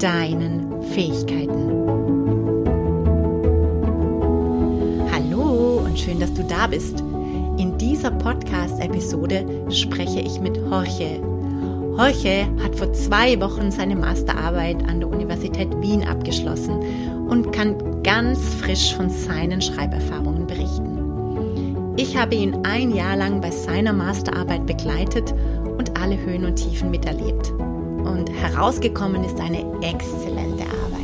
deinen Fähigkeiten. Hallo und schön, dass du da bist. In dieser Podcast-Episode spreche ich mit Jorge. Jorge hat vor zwei Wochen seine Masterarbeit an der Universität Wien abgeschlossen und kann ganz frisch von seinen Schreiberfahrungen berichten. Ich habe ihn ein Jahr lang bei seiner Masterarbeit begleitet und alle Höhen und Tiefen miterlebt und herausgekommen ist eine exzellente Arbeit.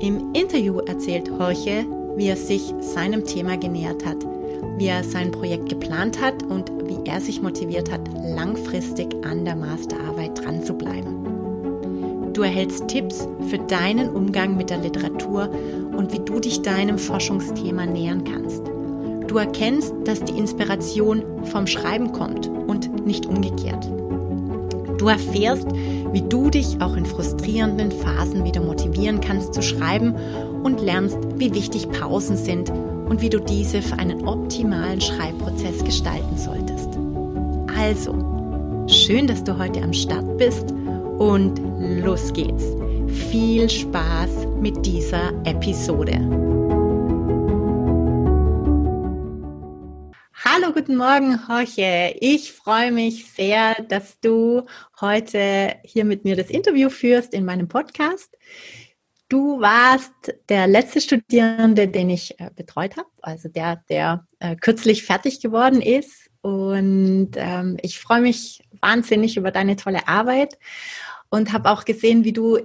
Im Interview erzählt Jorge, wie er sich seinem Thema genähert hat, wie er sein Projekt geplant hat und wie er sich motiviert hat, langfristig an der Masterarbeit dran zu bleiben. Du erhältst Tipps für deinen Umgang mit der Literatur und wie du dich deinem Forschungsthema nähern kannst. Du erkennst, dass die Inspiration vom Schreiben kommt und nicht umgekehrt. Du erfährst, wie du dich auch in frustrierenden Phasen wieder motivieren kannst zu schreiben und lernst, wie wichtig Pausen sind und wie du diese für einen optimalen Schreibprozess gestalten solltest. Also, schön, dass du heute am Start bist und los geht's. Viel Spaß mit dieser Episode. Guten Morgen, Jorge. Ich freue mich sehr, dass du heute hier mit mir das Interview führst in meinem Podcast. Du warst der letzte Studierende, den ich äh, betreut habe, also der, der äh, kürzlich fertig geworden ist. Und ähm, ich freue mich wahnsinnig über deine tolle Arbeit und habe auch gesehen, wie du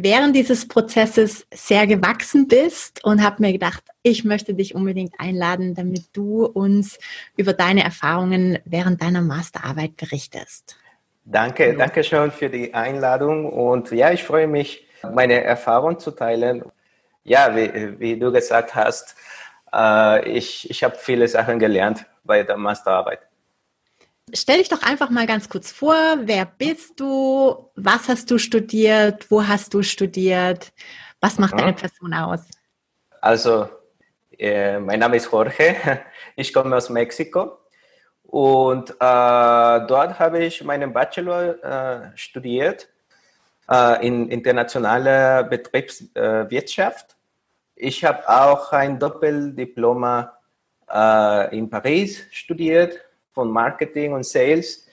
während dieses Prozesses sehr gewachsen bist und habe mir gedacht, ich möchte dich unbedingt einladen, damit du uns über deine Erfahrungen während deiner Masterarbeit berichtest. Danke, danke schön für die Einladung und ja, ich freue mich, meine Erfahrung zu teilen. Ja, wie, wie du gesagt hast, äh, ich, ich habe viele Sachen gelernt bei der Masterarbeit. Stell dich doch einfach mal ganz kurz vor, wer bist du, was hast du studiert, wo hast du studiert, was macht deine Person aus? Also, äh, mein Name ist Jorge, ich komme aus Mexiko. Und äh, dort habe ich meinen Bachelor äh, studiert äh, in internationaler Betriebswirtschaft. ich habe auch ein Doppeldiploma äh, in Paris studiert von Marketing und Sales.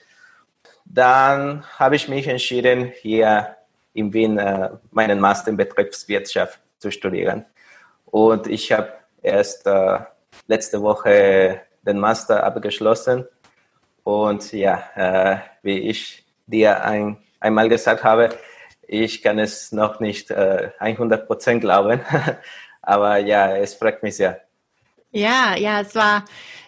Dann habe ich mich entschieden, hier in Wien äh, meinen Master in Betriebswirtschaft zu studieren. Und ich habe erst äh, letzte Woche den Master abgeschlossen. Und ja, äh, wie ich dir ein, einmal gesagt habe, ich kann es noch nicht äh, 100 Prozent glauben. Aber ja, es freut mich sehr. Ja, ja, es war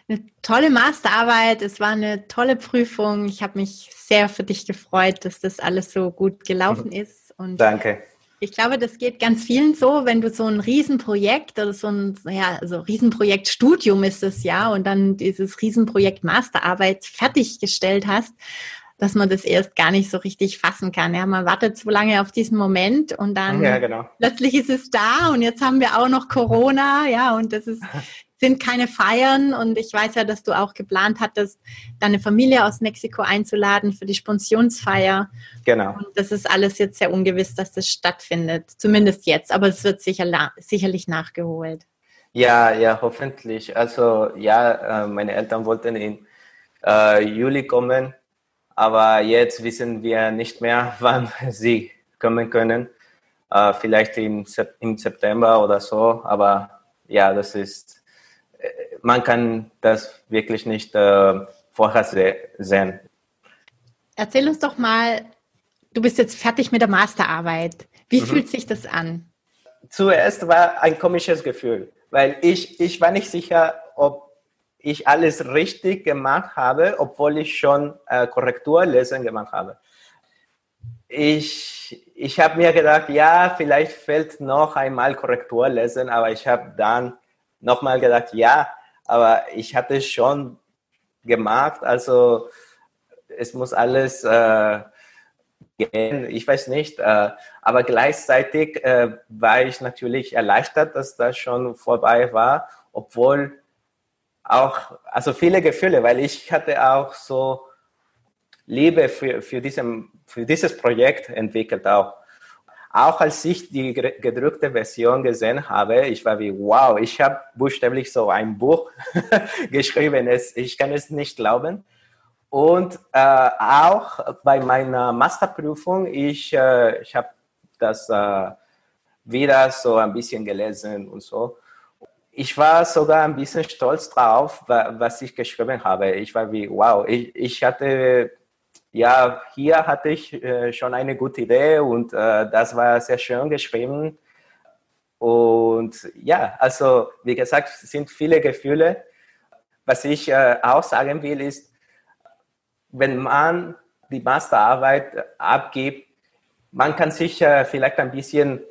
eine tolle Masterarbeit, es war eine tolle Prüfung. Ich habe mich sehr für dich gefreut, dass das alles so gut gelaufen ist. Und Danke. Ich glaube, das geht ganz vielen so, wenn du so ein Riesenprojekt oder so ein, ja, also Riesenprojekt Studium ist es ja und dann dieses Riesenprojekt Masterarbeit fertiggestellt hast, dass man das erst gar nicht so richtig fassen kann. Ja, man wartet so lange auf diesen Moment und dann ja, genau. plötzlich ist es da und jetzt haben wir auch noch Corona, ja, und das ist sind keine Feiern und ich weiß ja, dass du auch geplant hattest, deine Familie aus Mexiko einzuladen für die Sponsionsfeier. Genau. Und das ist alles jetzt sehr ungewiss, dass das stattfindet, zumindest jetzt, aber es wird sicher, sicherlich nachgeholt. Ja, ja, hoffentlich. Also ja, äh, meine Eltern wollten in äh, Juli kommen, aber jetzt wissen wir nicht mehr, wann sie kommen können. Äh, vielleicht im, im September oder so, aber ja, das ist man kann das wirklich nicht äh, vorher sehen. Erzähl uns doch mal, du bist jetzt fertig mit der Masterarbeit. Wie mhm. fühlt sich das an? Zuerst war ein komisches Gefühl, weil ich, ich war nicht sicher, ob ich alles richtig gemacht habe, obwohl ich schon äh, Korrekturlesen gemacht habe. Ich, ich habe mir gedacht, ja, vielleicht fällt noch einmal Korrektur lesen, aber ich habe dann nochmal gedacht, ja, aber ich hatte schon gemacht, also es muss alles äh, gehen, ich weiß nicht, äh, aber gleichzeitig äh, war ich natürlich erleichtert, dass das schon vorbei war, obwohl auch, also viele Gefühle, weil ich hatte auch so Liebe für, für, diesem, für dieses Projekt entwickelt auch. Auch als ich die gedruckte Version gesehen habe, ich war wie, wow, ich habe buchstäblich so ein Buch geschrieben. Ich kann es nicht glauben. Und äh, auch bei meiner Masterprüfung, ich, äh, ich habe das äh, wieder so ein bisschen gelesen und so. Ich war sogar ein bisschen stolz drauf, was ich geschrieben habe. Ich war wie, wow, ich, ich hatte, ja, hier hatte ich äh, schon eine gute Idee und äh, das war sehr schön geschrieben. Und ja, also wie gesagt, es sind viele Gefühle. Was ich äh, auch sagen will, ist, wenn man die Masterarbeit abgibt, man kann sich äh, vielleicht ein bisschen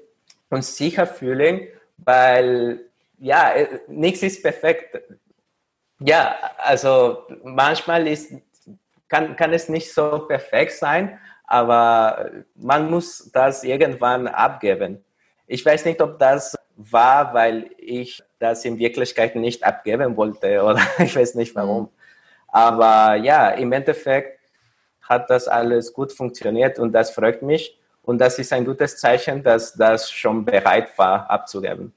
unsicher fühlen, weil ja, äh, nichts ist perfekt. Ja, also manchmal ist, kann, kann es nicht so perfekt sein, aber man muss das irgendwann abgeben. Ich weiß nicht, ob das war, weil ich das in Wirklichkeit nicht abgeben wollte oder ich weiß nicht warum. Mhm. Aber ja, im Endeffekt hat das alles gut funktioniert und das freut mich. Und das ist ein gutes Zeichen, dass das schon bereit war abzugeben.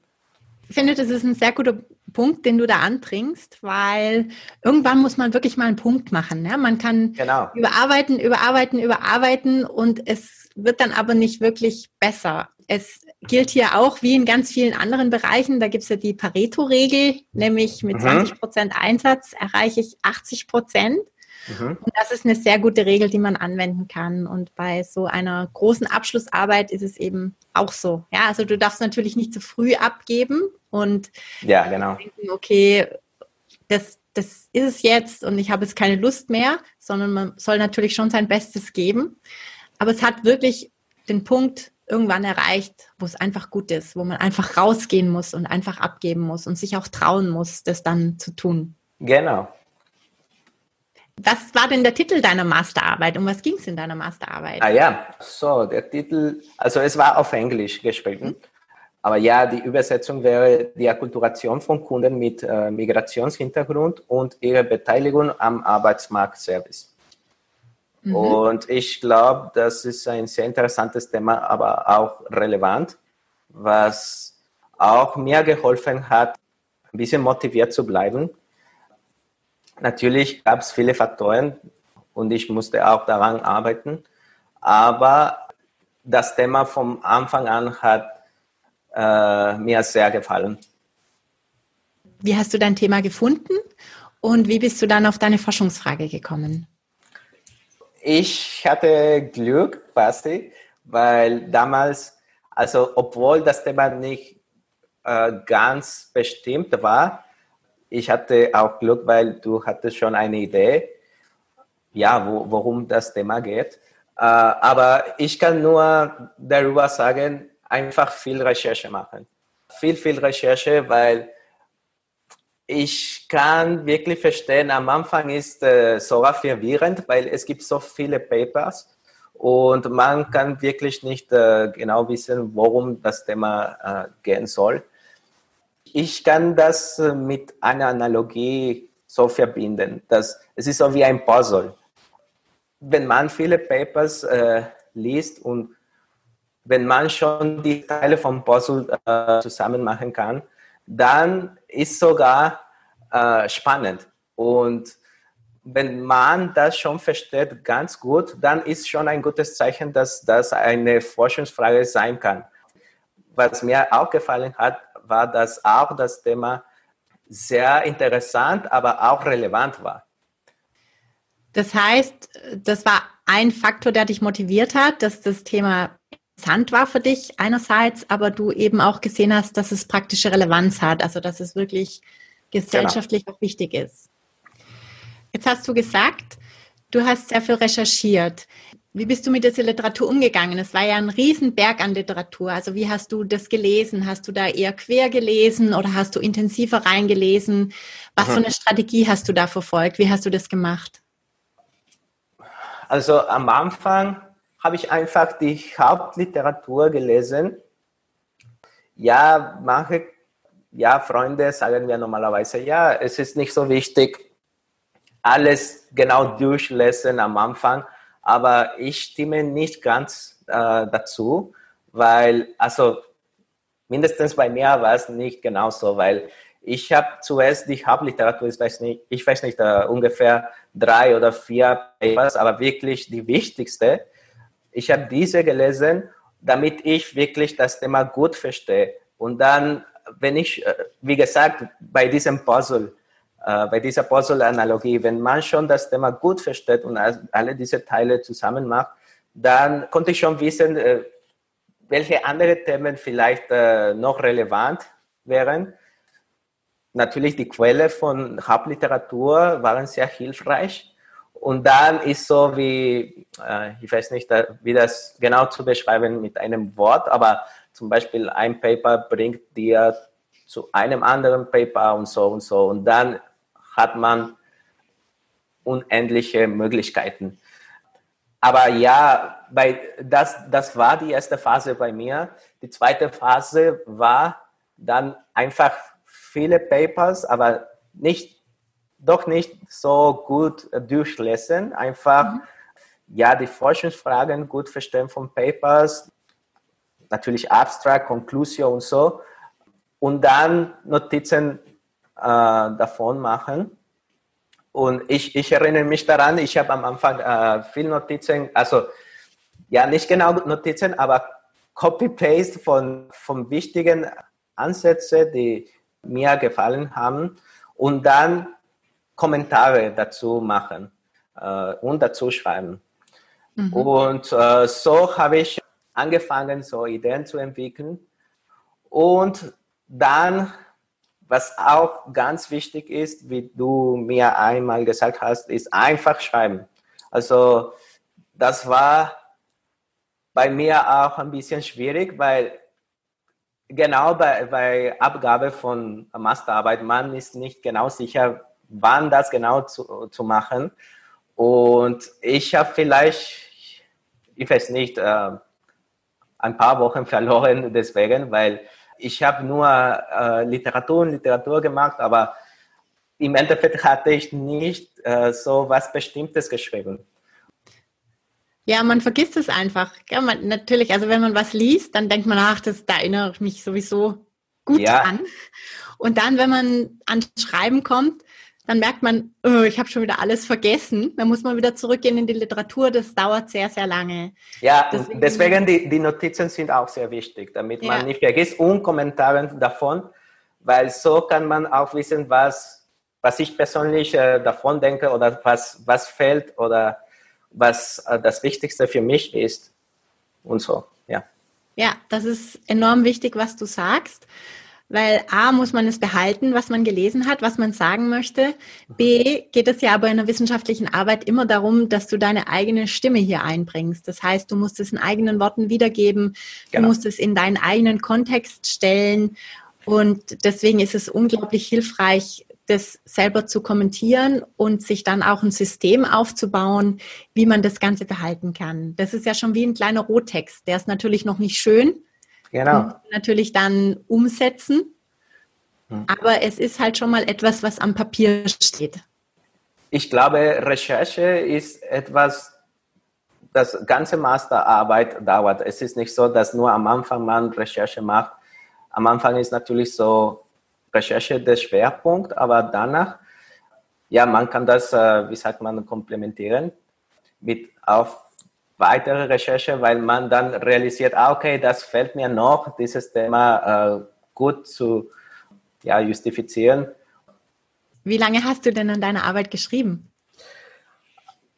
Ich finde, das ist ein sehr guter Punkt, den du da anbringst, weil irgendwann muss man wirklich mal einen Punkt machen. Ja? Man kann genau. überarbeiten, überarbeiten, überarbeiten und es wird dann aber nicht wirklich besser. Es gilt hier auch wie in ganz vielen anderen Bereichen, da gibt es ja die Pareto-Regel, nämlich mit mhm. 20 Prozent Einsatz erreiche ich 80 Prozent. Mhm. Und das ist eine sehr gute Regel, die man anwenden kann. Und bei so einer großen Abschlussarbeit ist es eben auch so. Ja, also du darfst natürlich nicht zu früh abgeben und ja, genau. denken, okay, das, das ist es jetzt und ich habe jetzt keine Lust mehr, sondern man soll natürlich schon sein Bestes geben. Aber es hat wirklich den Punkt irgendwann erreicht, wo es einfach gut ist, wo man einfach rausgehen muss und einfach abgeben muss und sich auch trauen muss, das dann zu tun. Genau. Was war denn der Titel deiner Masterarbeit? Um was ging es in deiner Masterarbeit? Ah ja, so, der Titel, also es war auf Englisch geschrieben. Mhm. Aber ja, die Übersetzung wäre die Akkulturation von Kunden mit äh, Migrationshintergrund und ihre Beteiligung am Arbeitsmarktservice. Mhm. Und ich glaube, das ist ein sehr interessantes Thema, aber auch relevant, was auch mir geholfen hat, ein bisschen motiviert zu bleiben. Natürlich gab es viele Faktoren und ich musste auch daran arbeiten, aber das Thema vom Anfang an hat äh, mir sehr gefallen. Wie hast du dein Thema gefunden und wie bist du dann auf deine Forschungsfrage gekommen? Ich hatte Glück quasi, weil damals, also obwohl das Thema nicht äh, ganz bestimmt war, ich hatte auch Glück, weil du hattest schon eine Idee, ja, wo, worum das Thema geht. Äh, aber ich kann nur darüber sagen, einfach viel Recherche machen. Viel, viel Recherche, weil ich kann wirklich verstehen, am Anfang ist äh, sogar verwirrend, weil es gibt so viele Papers und man kann wirklich nicht äh, genau wissen, worum das Thema äh, gehen soll. Ich kann das äh, mit einer Analogie so verbinden, dass es ist so wie ein Puzzle. Wenn man viele Papers äh, liest und wenn man schon die Teile vom Puzzle äh, zusammen machen kann, dann ist sogar äh, spannend. Und wenn man das schon versteht ganz gut, dann ist schon ein gutes Zeichen, dass das eine Forschungsfrage sein kann. Was mir auch gefallen hat, war, dass auch das Thema sehr interessant, aber auch relevant war. Das heißt, das war ein Faktor, der dich motiviert hat, dass das Thema interessant war für dich einerseits, aber du eben auch gesehen hast, dass es praktische Relevanz hat, also dass es wirklich gesellschaftlich genau. auch wichtig ist. Jetzt hast du gesagt, du hast sehr viel recherchiert. Wie bist du mit dieser Literatur umgegangen? Es war ja ein Riesenberg an Literatur. Also wie hast du das gelesen? Hast du da eher quer gelesen oder hast du intensiver reingelesen? Was für eine Strategie hast du da verfolgt? Wie hast du das gemacht? Also am Anfang habe ich einfach die Hauptliteratur gelesen. Ja, manche ja, Freunde sagen mir normalerweise, ja, es ist nicht so wichtig, alles genau durchlesen am Anfang, aber ich stimme nicht ganz äh, dazu, weil, also mindestens bei mir war es nicht genauso, weil ich habe zuerst die Hauptliteratur, ich weiß nicht, ich weiß nicht, uh, ungefähr drei oder vier Papers, aber wirklich die wichtigste. Ich habe diese gelesen, damit ich wirklich das Thema gut verstehe. Und dann, wenn ich, äh, wie gesagt, bei diesem Puzzle, bei dieser Puzzle-Analogie, wenn man schon das Thema gut versteht und alle diese Teile zusammen macht, dann konnte ich schon wissen, uh, welche andere Themen vielleicht noch relevant wären natürlich die Quelle von Hauptliteratur waren sehr hilfreich. Und dann ist so wie, äh, ich weiß nicht, wie das genau zu beschreiben mit einem Wort, aber zum Beispiel ein Paper bringt dir zu einem anderen Paper und so und so. Und dann hat man unendliche Möglichkeiten. Aber ja, bei, das, das war die erste Phase bei mir. Die zweite Phase war dann einfach viele Papers, aber nicht, doch nicht so gut durchlesen. Einfach, mhm. ja, die Forschungsfragen gut verstehen von Papers, natürlich Abstract, Conclusio und so. Und dann Notizen äh, davon machen. Und ich, ich erinnere mich daran, ich habe am Anfang äh, viel Notizen, also ja, nicht genau Notizen, aber Copy-Paste von, von wichtigen Ansätzen, die mir gefallen haben und dann Kommentare dazu machen äh, und dazu schreiben. Mhm. Und äh, so habe ich angefangen, so Ideen zu entwickeln. Und dann, was auch ganz wichtig ist, wie du mir einmal gesagt hast, ist einfach schreiben. Also das war bei mir auch ein bisschen schwierig, weil genau bei, bei Abgabe von Masterarbeit, man ist nicht genau sicher, wann das genau zu, zu machen. Und ich habe vielleicht, ich weiß nicht, äh, ein paar Wochen verloren deswegen, weil ich habe nur äh, Literatur und Literatur gemacht, aber im Endeffekt hatte ich nicht äh, so was Bestimmtes geschrieben. Ja, man vergisst es einfach. Ja, man, natürlich, also wenn man was liest, dann denkt man, ach, das, da erinnere ich mich sowieso gut ja. an. Und dann, wenn man ans Schreiben kommt, dann merkt man, oh, ich habe schon wieder alles vergessen. Dann muss man wieder zurückgehen in die Literatur. Das dauert sehr, sehr lange. Ja, deswegen, deswegen die, die Notizen sind auch sehr wichtig, damit ja. man nicht vergisst und Kommentare davon, weil so kann man auch wissen, was, was ich persönlich äh, davon denke oder was, was fällt oder was äh, das Wichtigste für mich ist und so, ja. Ja, das ist enorm wichtig, was du sagst, weil A muss man es behalten, was man gelesen hat, was man sagen möchte. B geht es ja aber in der wissenschaftlichen Arbeit immer darum, dass du deine eigene Stimme hier einbringst. Das heißt, du musst es in eigenen Worten wiedergeben, genau. du musst es in deinen eigenen Kontext stellen und deswegen ist es unglaublich hilfreich, das selber zu kommentieren und sich dann auch ein System aufzubauen, wie man das Ganze behalten kann. Das ist ja schon wie ein kleiner Rohtext. Der ist natürlich noch nicht schön. Genau. Natürlich dann umsetzen. Aber es ist halt schon mal etwas, was am Papier steht. Ich glaube, Recherche ist etwas, das ganze Masterarbeit dauert. Es ist nicht so, dass nur am Anfang man Recherche macht. Am Anfang ist natürlich so Recherche der Schwerpunkt, aber danach, ja, man kann das, äh, wie sagt man, komplementieren mit auf weitere Recherche, weil man dann realisiert, ah, okay, das fällt mir noch, dieses Thema äh, gut zu ja, justifizieren. Wie lange hast du denn an deiner Arbeit geschrieben?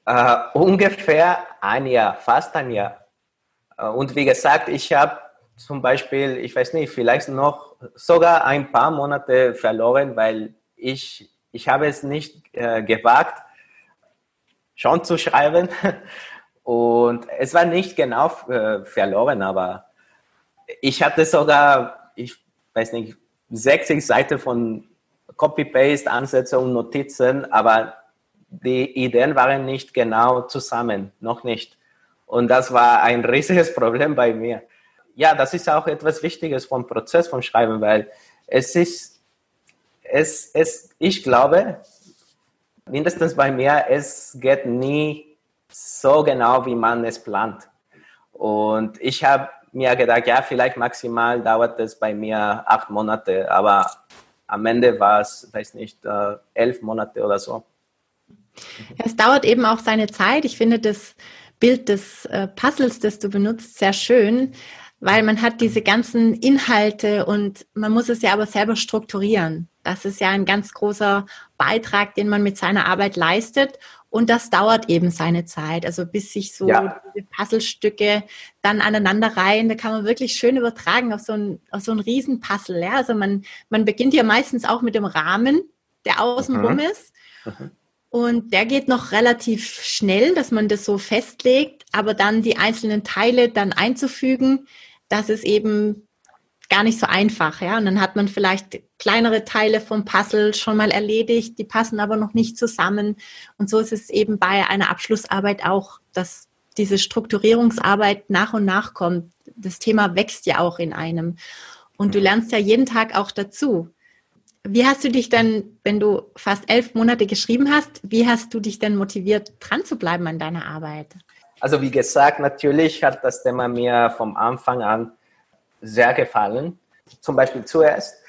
Uh, ungefähr ein Jahr, fast ein Jahr. Uh, und wie gesagt, ich habe zum Beispiel, ich weiß nicht, vielleicht noch sogar ein paar Monate verloren, weil ich, ich habe es nicht äh, gewagt, schon zu schreiben. Und es war nicht genau äh, verloren, aber ich hatte sogar, ich weiß nicht, 60 Seiten von Copy-Paste, Ansätze und Notizen, aber die Ideen waren nicht genau zusammen, noch nicht. Und das war ein riesiges Problem bei mir. Ja, das ist auch etwas Wichtiges vom Prozess vom Schreiben, weil es ist, es, es, ich glaube, mindestens bei mir, es geht nie so genau, wie man es plant. Und ich habe mir gedacht, ja, vielleicht maximal dauert es bei mir acht Monate, aber am Ende war es, weiß nicht, äh, elf Monate oder so. Es dauert eben auch seine Zeit. Ich finde das Bild des äh, Puzzles, das du benutzt, sehr schön, weil man hat diese ganzen Inhalte und man muss es ja aber selber strukturieren. Das ist ja ein ganz großer Beitrag, den man mit seiner Arbeit leistet. Und das dauert eben seine Zeit. Also bis sich so ja. diese Puzzlestücke dann aneinander reihen, da kann man wirklich schön übertragen auf so ein, auf so ein Riesenpuzzle. Ja? Also man, man beginnt ja meistens auch mit dem Rahmen, der außenrum mhm. ist. Mhm. Und der geht noch relativ schnell, dass man das so festlegt, aber dann die einzelnen Teile dann einzufügen, das ist eben gar nicht so einfach, ja. Und dann hat man vielleicht kleinere Teile vom Puzzle schon mal erledigt, die passen aber noch nicht zusammen. Und so ist es eben bei einer Abschlussarbeit auch, dass diese Strukturierungsarbeit nach und nach kommt. Das Thema wächst ja auch in einem. Und du lernst ja jeden Tag auch dazu. Wie hast du dich denn, wenn du fast elf Monate geschrieben hast, wie hast du dich denn motiviert, dran zu bleiben an deiner Arbeit? Also wie gesagt, natürlich hat das Thema mir vom Anfang an sehr gefallen. Zum Beispiel zuerst,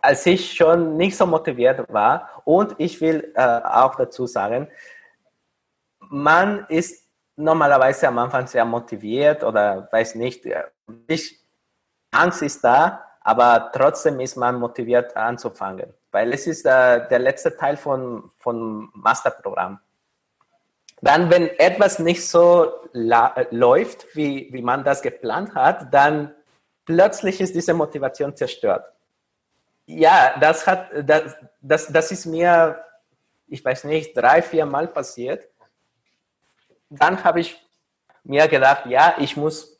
als ich schon nicht so motiviert war und ich will äh, auch dazu sagen, man ist normalerweise am Anfang sehr motiviert oder weiß nicht, ich, Angst ist da, aber trotzdem ist man motiviert anzufangen, weil es ist äh, der letzte Teil von, von Masterprogramm. Dann, wenn etwas nicht so läuft, wie, wie man das geplant hat, dann plötzlich ist diese Motivation zerstört. Ja, das, hat, das, das, das ist mir, ich weiß nicht, drei, vier Mal passiert. Dann habe ich mir gedacht, ja, ich muss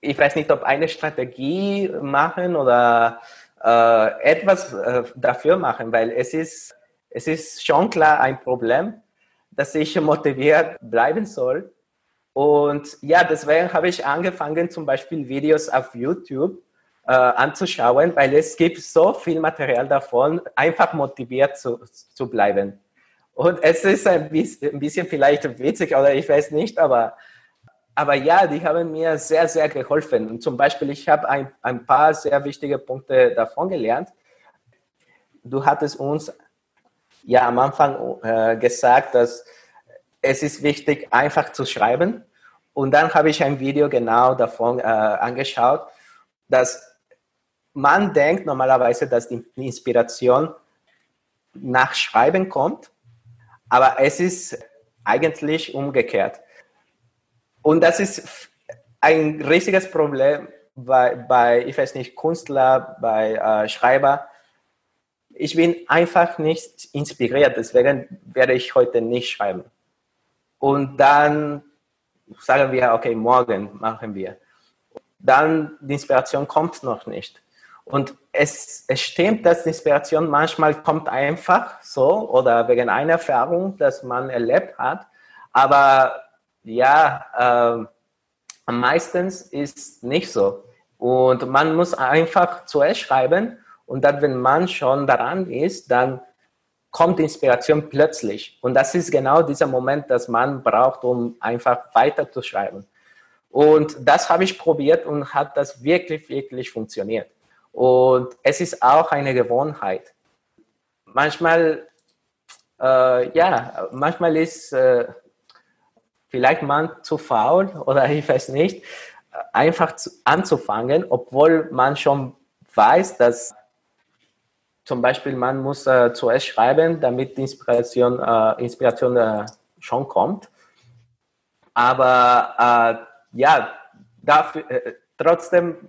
ich weiß nicht, ob eine Strategie machen oder äh, etwas äh, dafür machen, weil es ist, es ist schon klar ein Problem, dass ich motiviert bleiben soll. Und ja, deswegen habe ich angefangen, zum Beispiel Videos auf YouTube äh, anzuschauen, weil es gibt so viel Material davon, einfach motiviert zu, zu bleiben. Und es ist ein bisschen, ein bisschen vielleicht witzig oder ich weiß nicht, aber aber ja, die haben mir sehr, sehr geholfen. Und zum Beispiel, ich habe ein, ein paar sehr wichtige Punkte davon gelernt. Du hattest uns ja am Anfang äh, gesagt, dass es ist wichtig, einfach zu schreiben. Und dann habe ich ein Video genau davon äh, angeschaut, dass man denkt normalerweise, dass die Inspiration nach Schreiben kommt, aber es ist eigentlich umgekehrt. Und das ist ein riesiges Problem bei, bei ich weiß nicht, Künstler, bei äh, Schreiber. Ich bin einfach nicht inspiriert, deswegen werde ich heute nicht schreiben. Und dann sagen wir, okay, morgen machen wir. Dann die Inspiration kommt noch nicht. Und es, es stimmt, dass die Inspiration manchmal kommt einfach so oder wegen einer Erfahrung, dass man erlebt hat. Aber ja, äh, meistens ist nicht so. Und man muss einfach zuerst schreiben und dann, wenn man schon daran ist, dann kommt Inspiration plötzlich. Und das ist genau dieser Moment, dass man braucht, um einfach weiter zu schreiben. Und das habe ich probiert und hat das wirklich, wirklich funktioniert. Und es ist auch eine Gewohnheit. Manchmal, äh, ja, manchmal ist äh, vielleicht man zu faul oder ich weiß nicht, einfach zu, anzufangen, obwohl man schon weiß, dass zum Beispiel man muss äh, zuerst schreiben, damit Inspiration, äh, Inspiration äh, schon kommt. Aber äh, ja, dafür, äh, trotzdem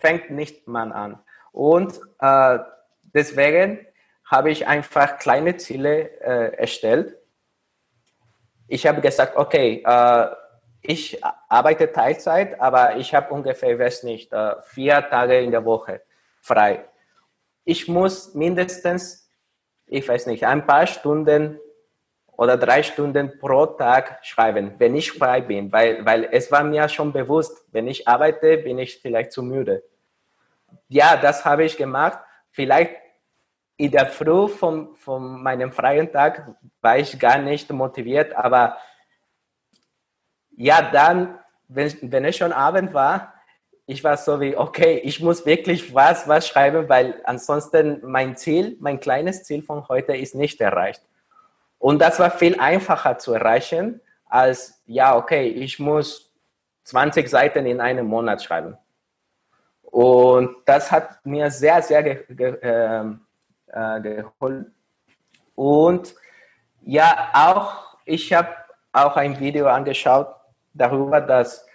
fängt nicht man an. Und äh, deswegen habe ich einfach kleine Ziele erstellt ich habe gesagt, okay, ich arbeite Teilzeit, aber ich habe ungefähr, weiß nicht, vier Tage in der Woche frei. Ich muss mindestens, ich weiß nicht, ein paar Stunden oder drei Stunden pro Tag schreiben, wenn ich frei bin, weil, weil es war mir schon bewusst, wenn ich arbeite, bin ich vielleicht zu müde. Ja, das habe ich gemacht. Vielleicht in der Früh von, von meinem freien Tag war ich gar nicht motiviert, aber ja, dann, wenn, wenn es schon Abend war, ich war so wie, okay, ich muss wirklich was, was schreiben, weil ansonsten mein Ziel, mein kleines Ziel von heute ist nicht erreicht. Und das war viel einfacher zu erreichen, als, ja, okay, ich muss 20 Seiten in einem Monat schreiben. Und das hat mir sehr, sehr ge ge ähm, äh, geholfen. Und ja, auch, ich habe auch ein Video angeschaut darüber, dass,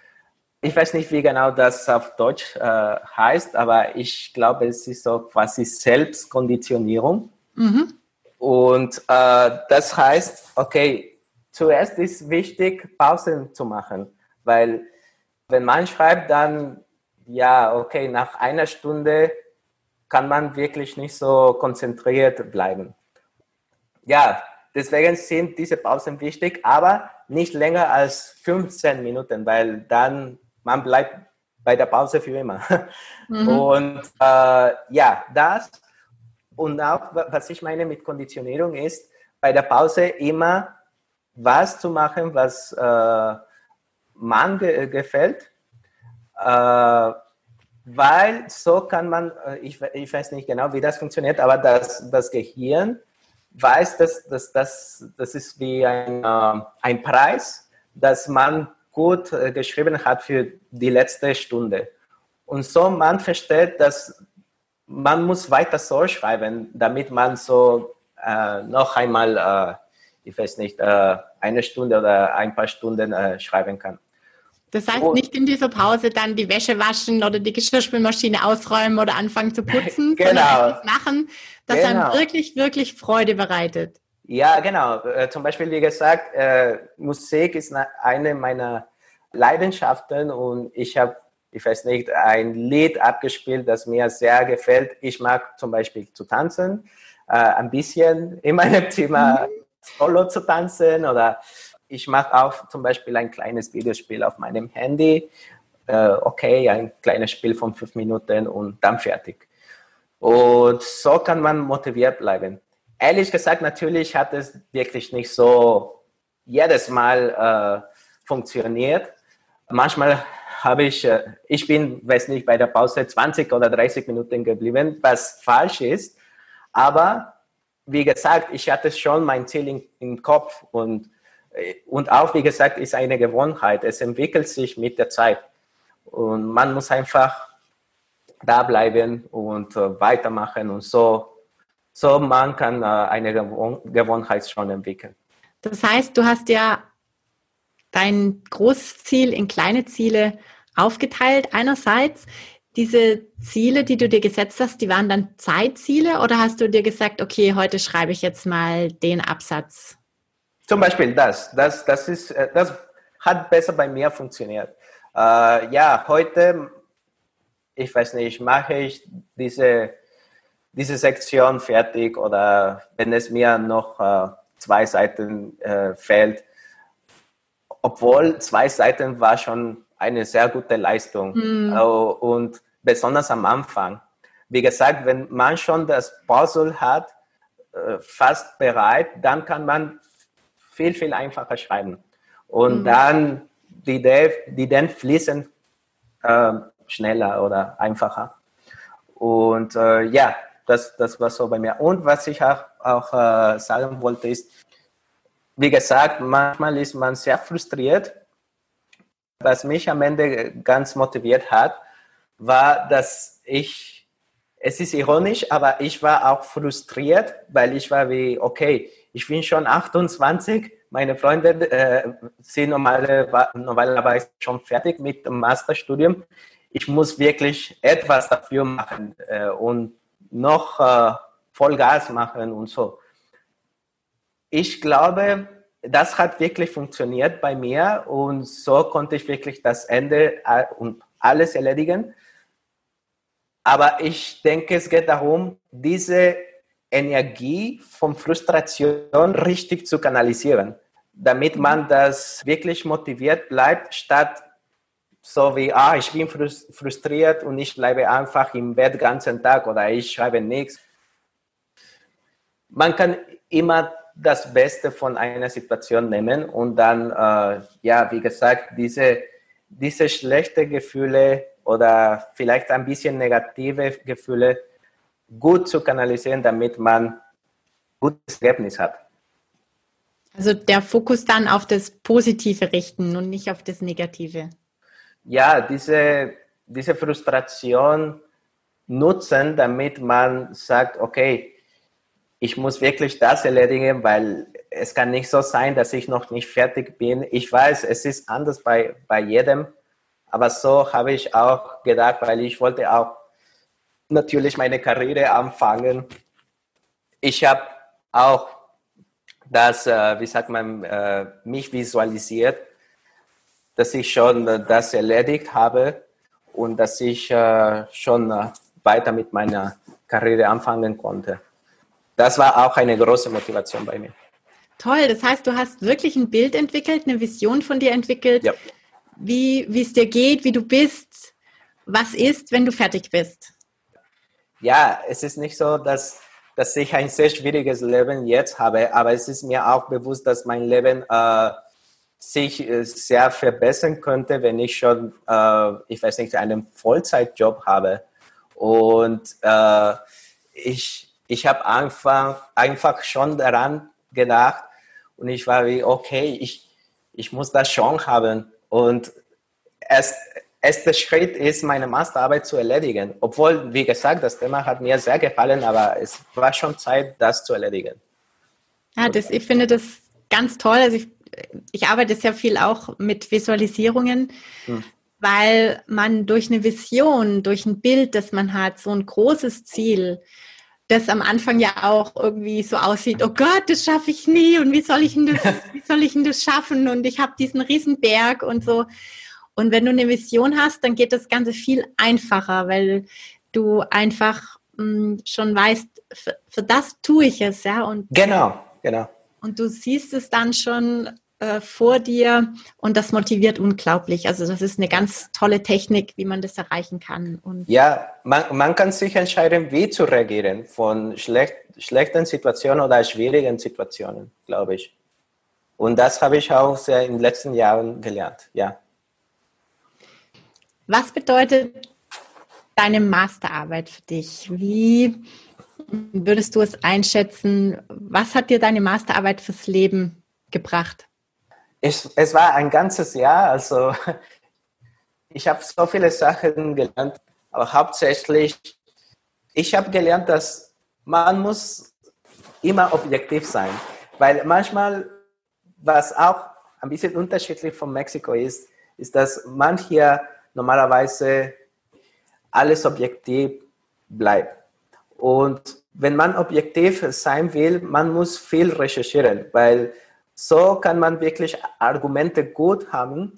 ich weiß nicht, wie genau das auf Deutsch äh, heißt, aber ich glaube, es ist so quasi Selbstkonditionierung. Mhm. Und äh, das heißt, okay, zuerst ist wichtig, Pausen zu machen, weil wenn man schreibt, dann, ja, okay, nach einer Stunde kann man wirklich nicht so konzentriert bleiben. Ja, deswegen sind diese Pausen wichtig, aber nicht länger als 15 Minuten, weil dann man bleibt bei der Pause für immer. Mhm. Und äh, ja, das und auch, was ich meine mit Konditionierung ist, bei der Pause immer was zu machen, was äh, man ge gefällt, äh, weil so kann man, äh, ich, ich weiß nicht genau, wie das funktioniert, aber das, das Gehirn weiß, dass, dass, dass das ist wie ein, äh, ein Preis, dass man gut äh, geschrieben hat für die letzte Stunde. Und so man versteht, dass man muss weiter so schreiben, damit man so äh, noch einmal, äh, ich weiß nicht, äh, eine Stunde oder ein paar Stunden schreiben kann. Das heißt, Und, nicht in dieser Pause dann die Wäsche waschen oder die Geschirrspülmaschine ausräumen oder anfangen zu putzen, genau. sondern etwas machen, das genau. einem wirklich, wirklich Freude bereitet. Ja, genau. Äh, zum Beispiel, wie gesagt, äh, Musik ist eine meiner Leidenschaften und ich habe ich weiß nicht, ein Lied abgespielt, das mir sehr gefällt. Ich mag zum Beispiel zu tanzen, äh, ein bisschen in meinem Zimmer mhm. solo zu tanzen oder ich mache auch zum Beispiel ein kleines Videospiel auf meinem Handy. Okay, ein kleines Spiel von fünf Minuten und dann fertig. Und so kann man motiviert bleiben. Ehrlich gesagt, natürlich hat es wirklich nicht so jedes Mal äh, funktioniert. Manchmal habe ich, äh, ich bin, weiß nicht, bei der Pause 20 oder 30 Minuten geblieben, was falsch ist. Aber wie gesagt, ich hatte schon mein Ziel im, Kopf und, äh, und auch, wie gesagt, ist eine Gewohnheit. Es entwickelt sich mit der Zeit. Und man muss einfach da bleiben und äh, weitermachen und so, so man kann äh, eine Gewohnheit schon entwickeln. Das heißt, du hast ja dein großes Ziel in kleine Ziele aufgeteilt. Einerseits diese Ziele, die du dir gesetzt hast, die waren dann Zeitziele oder hast du dir gesagt, okay, heute schreibe ich jetzt mal den Absatz? Zum Beispiel das. Das, das, ist, äh, das hat besser bei mir funktioniert. Äh, ja, heute, ich weiß nicht, mache ich diese, diese Sektion fertig oder wenn es mir noch äh, zwei Seiten äh, fehlt, obwohl zwei Seiten war schon eine sehr gute Leistung mhm. und besonders am Anfang. Wie gesagt, wenn man schon das Puzzle hat, äh, fast bereit, dann kann man viel, viel einfacher schreiben. Und mhm. dann die, Idee, die dann fließen äh, schneller oder einfacher. Und äh, ja, das, das war so bei mir. Und was ich auch, auch äh, sagen wollte, ist, wie gesagt, manchmal ist man sehr frustriert. Was mich am Ende ganz motiviert hat, war, dass ich, es ist ironisch, aber ich war auch frustriert, weil ich war wie, okay, ich bin schon 28, meine Freunde äh, sind normale, normalerweise schon fertig mit dem Masterstudium. Ich muss wirklich etwas dafür machen äh, und noch äh, Vollgas machen und so ich glaube, das hat wirklich funktioniert bei mir und so konnte ich wirklich das Ende äh, und alles erledigen. Aber ich denke, es geht darum, diese Energie von Frustration richtig zu kanalisieren, damit man das wirklich motiviert bleibt, statt so wie, ah, ich bin frustriert und ich bleibe einfach im Bett den ganzen Tag oder ich schreibe nichts. Man kann immer das Beste von einer Situation nehmen und dann, äh, ja, wie gesagt, diese, diese schlechten Gefühle oder vielleicht ein bisschen negative Gefühle gut zu kanalisieren, damit man gutes Ergebnis hat. Also der Fokus dann auf das Positive richten und nicht auf das Negative. Ja, diese, diese Frustration nutzen, damit man sagt, okay, ich muss wirklich das erledigen, weil es kann nicht so sein, dass ich noch nicht fertig bin. Ich weiß, es ist anders bei, bei jedem, aber so habe ich auch gedacht, weil ich wollte auch natürlich meine Karriere anfangen. Ich habe auch das, äh, wie sagt man, äh, mich visualisiert, dass ich schon äh, das erledigt habe und dass ich äh, schon äh, weiter mit meiner Karriere anfangen konnte das war auch eine große Motivation bei mir. Toll, das heißt, du hast wirklich ein Bild entwickelt, eine Vision von dir entwickelt, ja. wie es dir geht, wie du bist, was ist, wenn du fertig bist. Ja, es ist nicht so, dass, dass ich ein sehr schwieriges Leben jetzt habe, aber es ist mir auch bewusst, dass mein Leben äh, sich äh, sehr verbessern könnte, wenn ich schon, äh, ich weiß nicht, einen Vollzeitjob habe. Und äh, ich, ich habe einfach, einfach schon daran gedacht und ich war wie, okay, ich, ich muss das schon haben. Und erst, erster Schritt ist, meine Masterarbeit zu erledigen. Obwohl, wie gesagt, das Thema hat mir sehr gefallen, aber es war schon Zeit, das zu erledigen. Ja, das, ich finde das ganz toll. Also ich, ich arbeite sehr viel auch mit Visualisierungen, hm. weil man durch eine Vision, durch ein Bild, das man hat, so ein großes Ziel, das am Anfang ja auch irgendwie so aussieht, oh Gott, das schaffe ich nie und wie soll ich denn das, wie soll ich denn das schaffen und ich habe diesen riesen Berg und so. Und wenn du eine Vision hast, dann geht das Ganze viel einfacher, weil du einfach mh, hm, schon weißt, für, für, das tue ich es, ja. Und, genau, genau. Und du siehst es dann schon äh, vor dir und das motiviert unglaublich. Also das ist eine ganz tolle Technik, wie man das erreichen kann. Und ja, man, man kann sich entscheiden, wie zu reagieren von schlecht, schlechten Situationen oder schwierigen Situationen, glaube ich. Und das habe ich auch sehr in den letzten Jahren gelernt, ja. Was bedeutet deine Masterarbeit für dich? Wie würdest du es einschätzen? Was hat dir deine Masterarbeit fürs Leben gebracht? es, es war ein ganzes Jahr, also ich habe so viele Sachen gelernt, aber hauptsächlich, ich habe gelernt, dass man muss immer objektiv sein, weil manchmal, was auch ein bisschen unterschiedlich von Mexiko ist, ist, dass man hier normalerweise alles objektiv bleibt. Und wenn man objektiv sein will, man muss viel recherchieren, weil so kann man wirklich Argumente gut haben,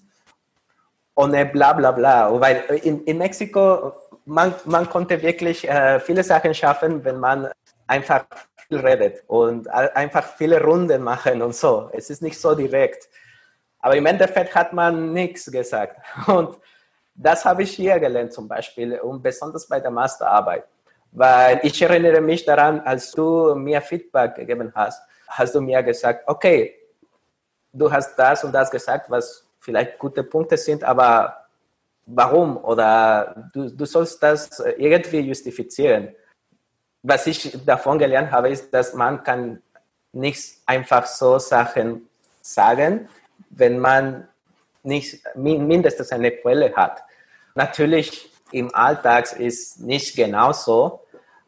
ohne bla bla bla. Weil in, in Mexiko, man, man konnte wirklich äh, viele Sachen schaffen, wenn man einfach viel redet und einfach viele Runden machen und so. Es ist nicht so direkt. Aber im Endeffekt hat man nichts gesagt. Und das habe ich hier gelernt zum Beispiel und besonders bei der Masterarbeit. Weil ich erinnere mich daran, als du mir Feedback gegeben hast, hast du mir gesagt, okay, du hast das und das gesagt, was vielleicht gute Punkte sind, aber warum? Oder du, du sollst das irgendwie justifizieren. Was ich davon gelernt habe, ist, dass man kann nicht einfach so Sachen sagen, wenn man nicht mindestens eine Quelle hat. Natürlich im Alltag ist nicht genau so,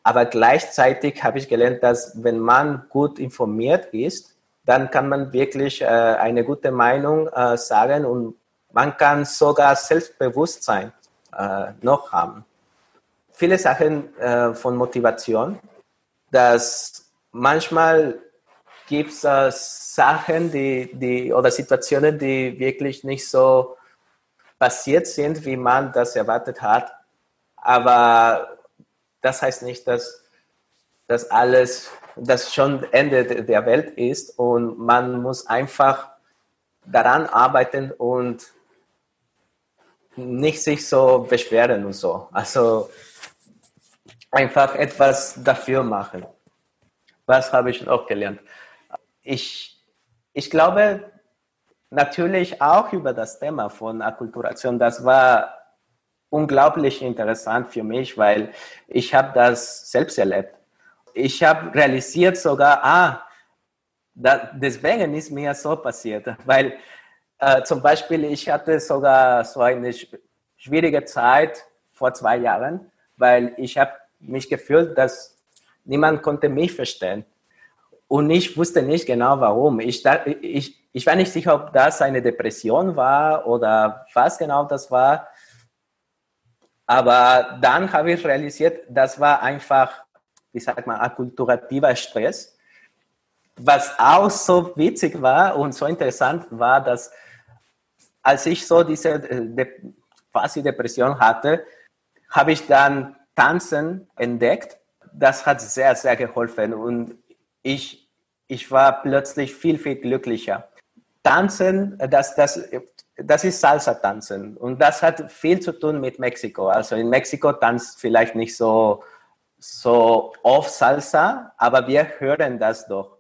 aber gleichzeitig habe ich gelernt, dass wenn man gut informiert ist, dann kann man wirklich äh, eine gute Meinung äh, sagen und man kann sogar Selbstbewusstsein äh, noch haben. Viele Sachen äh, von Motivation, dass manchmal gibt es äh, Sachen, die, die oder Situationen, die wirklich nicht so passiert sind, wie man das erwartet hat. Aber das heißt nicht, dass das alles, das schon Ende der Welt ist und man muss einfach daran arbeiten und nicht sich so beschweren und so. Also einfach etwas dafür machen. Was habe ich auch gelernt? Ich, ich glaube natürlich auch über das Thema von Akkulturation. Das war unglaublich interessant für mich, weil ich habe das selbst erlebt. Ich habe realisiert sogar, ah, da, deswegen ist mir so passiert, weil äh, zum Beispiel ich hatte sogar so eine schwierige Zeit vor zwei Jahren, weil ich habe mich gefühlt, dass niemand konnte mich verstehen. Und ich wusste nicht genau warum. Ich, ich, ich war nicht sicher, ob das eine Depression war oder was genau das war. Aber dann habe ich realisiert, das war einfach, wie sagt man, akkulturativer Stress. Was auch so witzig war und so interessant war, dass als ich so diese äh, quasi Depression hatte, habe ich dann Tanzen entdeckt. Das hat sehr, sehr geholfen und ich, ich war plötzlich viel, viel glücklicher. Tanzen, das, das, das ist Salsa-Tanzen und das hat viel zu tun mit Mexiko. Also in Mexiko tanzt vielleicht nicht so, so oft Salsa, aber wir hören das doch.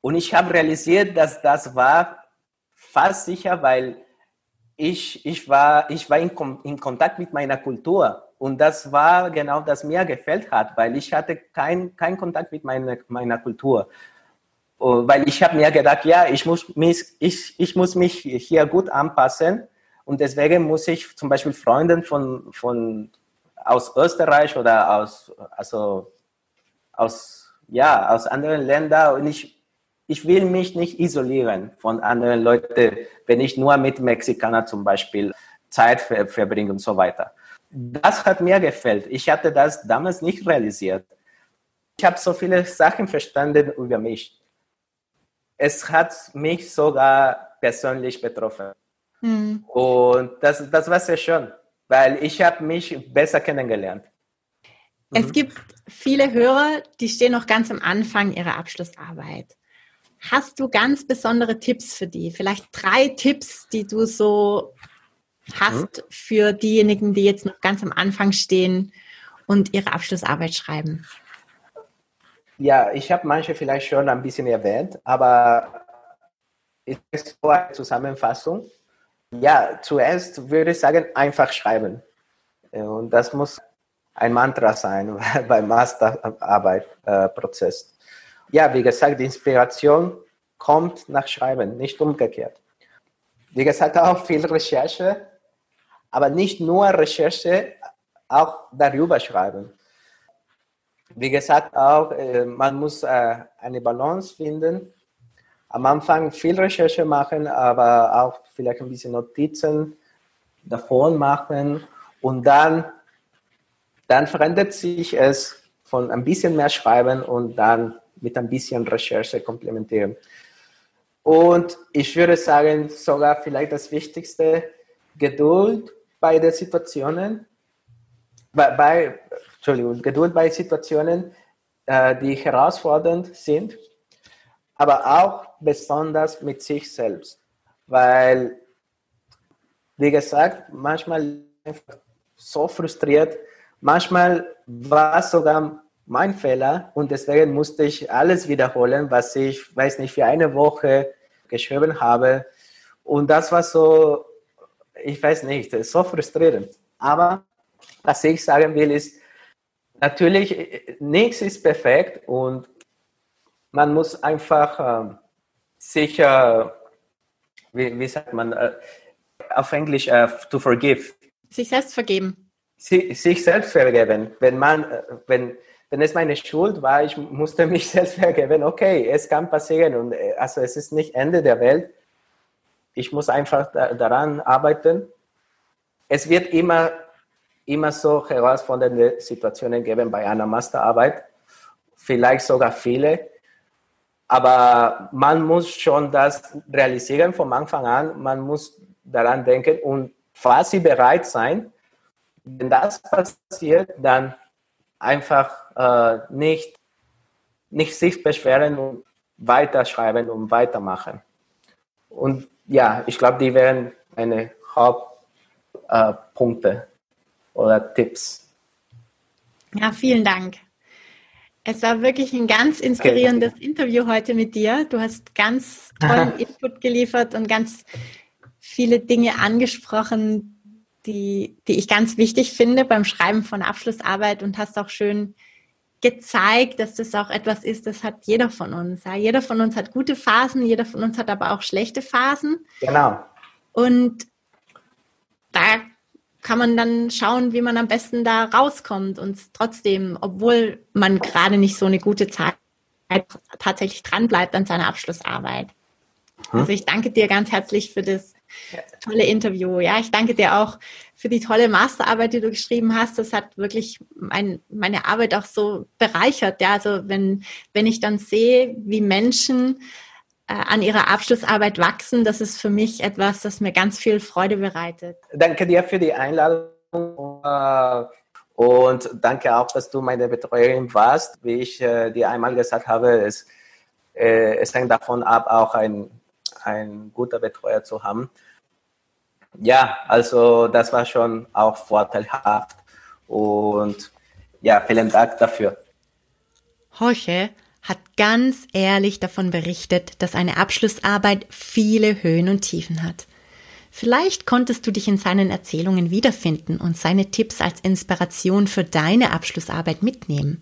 Und ich habe realisiert, dass das war fast sicher, weil ich, ich war, ich war in, in Kontakt mit meiner Kultur. Und das war genau das mir gefällt hat, weil ich hatte keinen kein Kontakt mit meiner, meiner Kultur. Weil ich habe mir gedacht, ja, ich muss, mich, ich, ich muss mich hier gut anpassen. Und deswegen muss ich zum Beispiel Freunden von, von, aus Österreich oder aus, also, aus, ja, aus anderen Ländern und ich ich will mich nicht isolieren von anderen Leuten, wenn ich nur mit Mexikanern zum Beispiel Zeit ver verbringe und so weiter. Das hat mir gefällt. Ich hatte das damals nicht realisiert. Ich habe so viele Sachen verstanden über mich. Es hat mich sogar persönlich betroffen. Mhm. Und das, das war sehr schön, weil ich habe mich besser kennengelernt. Es mhm. gibt viele Hörer, die stehen noch ganz am Anfang ihrer Abschlussarbeit. Hast du ganz besondere Tipps für die? Vielleicht drei Tipps, die du so hast mhm. für diejenigen, die jetzt noch ganz am Anfang stehen und ihre Abschlussarbeit schreiben? Ja, ich habe manche vielleicht schon ein bisschen erwähnt, aber ist so eine Zusammenfassung. Ja, zuerst würde ich sagen, einfach schreiben. Und das muss ein Mantra sein beim Masterarbeitprozess. Äh, ja, wie gesagt, die Inspiration kommt nach Schreiben, nicht umgekehrt. Wie gesagt, auch viel Recherche, aber nicht nur Recherche, auch darüber schreiben. Wie gesagt, auch äh, man muss äh, eine Balance finden. Am Anfang viel Recherche machen, aber auch vielleicht ein bisschen Notizen davon machen und dann, dann verändert sich es von ein bisschen mehr Schreiben und dann mit ein bisschen Recherche komplementieren. Und ich würde sagen, sogar vielleicht das Wichtigste, Geduld bei den Situationen, bei, bei Entschuldigung, Geduld bei Situationen, äh, die herausfordernd sind, aber auch besonders mit sich selbst. Weil, wie gesagt, manchmal so frustriert, manchmal war es sogar mein Fehler und deswegen musste ich alles wiederholen, was ich, weiß nicht, für eine Woche geschrieben habe. Und das war so, ich weiß nicht, so frustrierend. Aber was ich sagen will, ist, natürlich, nichts ist perfekt und man muss einfach äh, sich, äh, wie, wie, sagt man, äh, auf Englisch, uh, to forgive. Sich selbst vergeben. Sie, sich selbst vergeben. Wenn man, äh, wenn, wenn es meine Schuld war, ich musste mich selbst vergeben, okay, es kann passieren und äh, also es ist nicht Ende der Welt. Ich muss einfach da, daran arbeiten. Es wird immer, immer so herausfordernde Situationen geben bei einer Masterarbeit, vielleicht sogar viele. Aber man muss schon das realisieren vom Anfang an. Man muss daran denken und quasi bereit sein, wenn das passiert, dann einfach äh, nicht, nicht sich beschweren und weiterschreiben und weitermachen. Und ja, ich glaube, die wären meine Hauptpunkte äh, oder Tipps. Ja, vielen Dank. Es war wirklich ein ganz inspirierendes okay. Interview heute mit dir. Du hast ganz tollen Input geliefert und ganz viele Dinge angesprochen, die, die ich ganz wichtig finde beim Schreiben von Abschlussarbeit und hast auch schön gezeigt, dass das auch etwas ist, das hat jeder von uns. Ja, jeder von uns hat gute Phasen, jeder von uns hat aber auch schlechte Phasen. Genau. Und da kann man dann schauen, wie man am besten da rauskommt und trotzdem, obwohl man gerade nicht so eine gute Zeit tatsächlich dranbleibt an seiner Abschlussarbeit. Hm. Also ich danke dir ganz herzlich für das tolle Interview. Ja, ich danke dir auch für die tolle Masterarbeit, die du geschrieben hast. Das hat wirklich mein, meine Arbeit auch so bereichert. Ja, also wenn, wenn ich dann sehe, wie Menschen an ihrer Abschlussarbeit wachsen, das ist für mich etwas, das mir ganz viel Freude bereitet. Danke dir für die Einladung. Äh, und danke auch, dass du meine Betreuerin warst. Wie ich äh, dir einmal gesagt habe, es, es hängt davon ab, auch ein ein guter Betreuer zu haben. Ja, also das war schon auch vorteilhaft und ja, vielen Dank dafür. Jorge hat ganz ehrlich davon berichtet, dass eine Abschlussarbeit viele Höhen und Tiefen hat. Vielleicht konntest du dich in seinen Erzählungen wiederfinden und seine Tipps als Inspiration für deine Abschlussarbeit mitnehmen.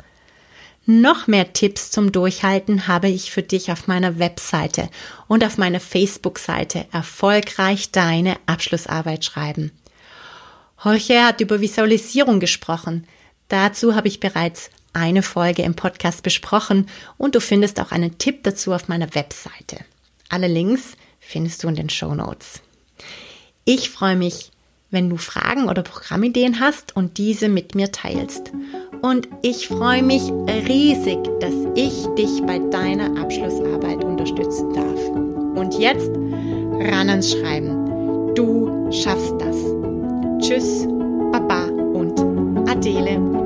Noch mehr Tipps zum Durchhalten habe ich für dich auf meiner Webseite und auf meiner Facebook-Seite Erfolgreich deine Abschlussarbeit schreiben. Jorge hat über Visualisierung gesprochen. Dazu habe ich bereits eine Folge im Podcast besprochen und du findest auch einen Tipp dazu auf meiner Webseite. Alle Links findest du in den Show Notes. Ich freue mich, wenn du Fragen oder Programmideen hast und diese mit mir teilst. Und ich freue mich riesig, dass ich dich bei deiner Abschlussarbeit unterstützen darf. Und jetzt ran ans Schreiben. Du schaffst das. Tschüss, Baba und Adele.